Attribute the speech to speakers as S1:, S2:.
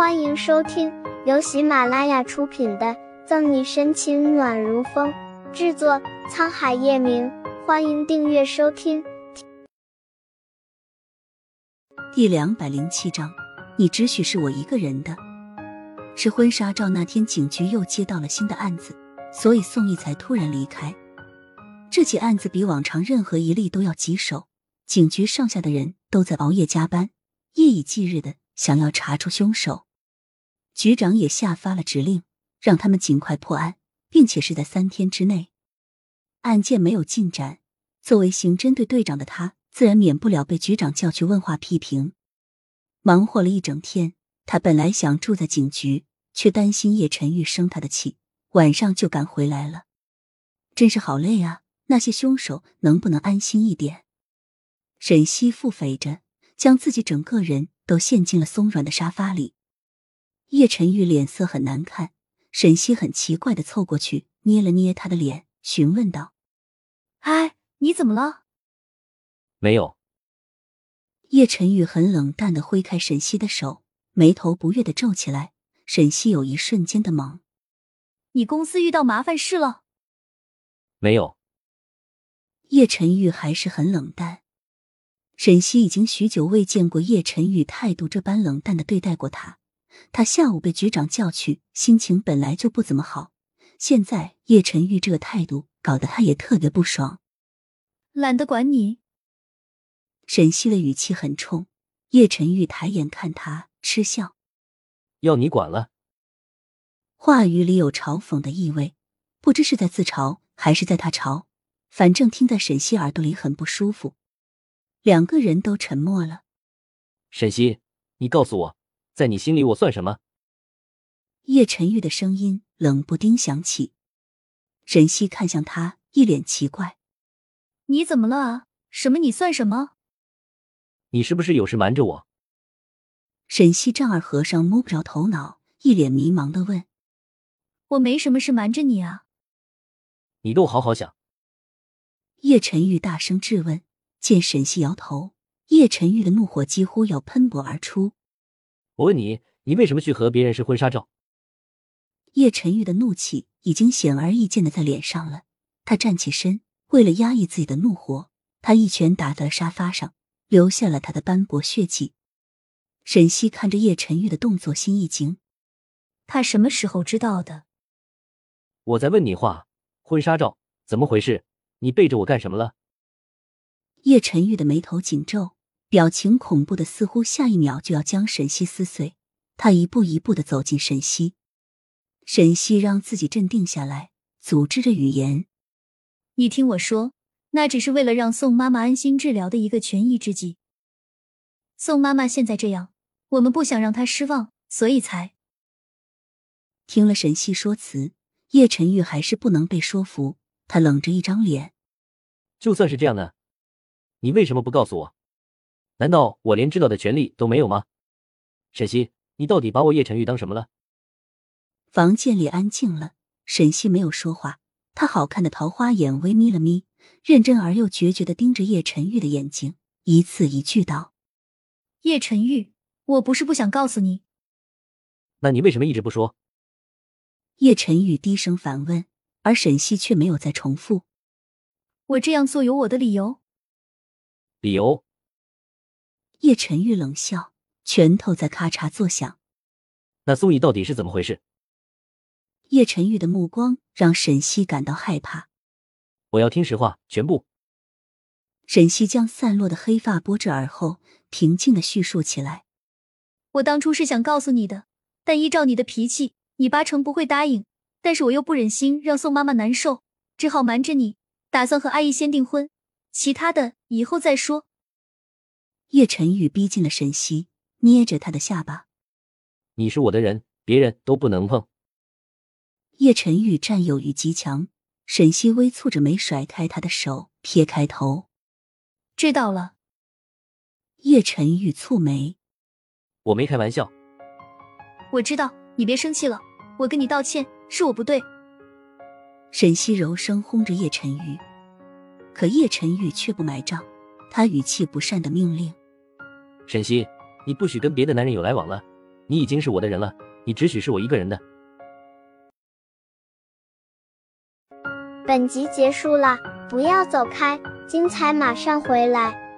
S1: 欢迎收听由喜马拉雅出品的《赠你深情暖如风》，制作沧海夜明。欢迎订阅收听。
S2: 第两百零七章，你只许是我一个人的。是婚纱照那天，警局又接到了新的案子，所以宋毅才突然离开。这起案子比往常任何一例都要棘手，警局上下的人都在熬夜加班，夜以继日的想要查出凶手。局长也下发了指令，让他们尽快破案，并且是在三天之内。案件没有进展，作为刑侦队队长的他，自然免不了被局长叫去问话批评。忙活了一整天，他本来想住在警局，却担心叶晨玉生他的气，晚上就赶回来了。真是好累啊！那些凶手能不能安心一点？沈西腹诽着，将自己整个人都陷进了松软的沙发里。叶晨玉脸色很难看，沈西很奇怪的凑过去捏了捏他的脸，询问道：“
S3: 哎，你怎么了？”“
S4: 没有。”
S2: 叶晨玉很冷淡的挥开沈西的手，眉头不悦的皱起来。沈西有一瞬间的懵：“
S3: 你公司遇到麻烦事了？”“
S4: 没有。”
S2: 叶晨玉还是很冷淡。沈西已经许久未见过叶晨玉态度这般冷淡的对待过他。他下午被局长叫去，心情本来就不怎么好，现在叶晨玉这个态度搞得他也特别不爽。
S3: 懒得管你。
S2: 沈西的语气很冲。叶晨玉抬眼看他，嗤笑：“
S4: 要你管了？”
S2: 话语里有嘲讽的意味，不知是在自嘲还是在他嘲。反正听在沈西耳朵里很不舒服，两个人都沉默了。
S4: 沈西，你告诉我，在你心里我算什么？
S2: 叶晨玉的声音冷不丁响起。沈西看向他，一脸奇怪：“
S3: 你怎么了啊？什么？你算什么？
S4: 你是不是有事瞒着我？”
S2: 沈西丈二和尚摸不着头脑，一脸迷茫的问：“
S3: 我没什么事瞒着你啊。”
S4: 你给我好好想。
S2: 叶晨玉大声质问，见沈西摇头，叶晨玉的怒火几乎要喷薄而出。
S4: 我问你，你为什么去和别人试婚纱照？
S2: 叶晨玉的怒气已经显而易见的在脸上了。他站起身，为了压抑自己的怒火，他一拳打在了沙发上，留下了他的斑驳血迹。沈西看着叶晨玉的动作，心一惊。
S3: 他什么时候知道的？
S4: 我在问你话，婚纱照怎么回事？你背着我干什么了？
S2: 叶晨玉的眉头紧皱，表情恐怖的似乎下一秒就要将沈西撕碎。他一步一步的走进沈西，沈西让自己镇定下来，组织着语言：“
S3: 你听我说，那只是为了让宋妈妈安心治疗的一个权宜之计。宋妈妈现在这样，我们不想让她失望，所以才……”
S2: 听了沈西说辞，叶晨玉还是不能被说服。他冷着一张脸，
S4: 就算是这样呢，你为什么不告诉我？难道我连知道的权利都没有吗？沈西，你到底把我叶晨玉当什么了？
S2: 房间里安静了，沈西没有说话，他好看的桃花眼微眯了眯，认真而又决绝的盯着叶晨玉的眼睛，一字一句道：“
S3: 叶晨玉，我不是不想告诉你，
S4: 那你为什么一直不说？”
S2: 叶晨玉低声反问。而沈西却没有再重复。
S3: 我这样做有我的理由。
S4: 理由？
S2: 叶晨玉冷笑，拳头在咔嚓作响。
S4: 那宋毅到底是怎么回事？
S2: 叶晨玉的目光让沈西感到害怕。
S4: 我要听实话，全部。
S2: 沈西将散落的黑发拨至耳后，平静的叙述起来。
S3: 我当初是想告诉你的，但依照你的脾气，你八成不会答应。但是我又不忍心让宋妈妈难受，只好瞒着你，打算和阿姨先订婚，其他的以后再说。
S2: 叶晨玉逼近了沈西，捏着他的下巴：“
S4: 你是我的人，别人都不能碰。”
S2: 叶晨玉占有欲极强，沈西微蹙着眉，甩开他的手，撇开头：“
S3: 知道了。”
S2: 叶晨玉蹙眉：“
S4: 我没开玩笑。”
S3: 我知道，你别生气了，我跟你道歉。是我不对。
S2: 沈西柔声轰着叶晨玉，可叶晨玉却不买账，他语气不善的命令：“
S4: 沈西，你不许跟别的男人有来往了，你已经是我的人了，你只许是我一个人的。
S1: 本集结束了，不要走开，精彩马上回来。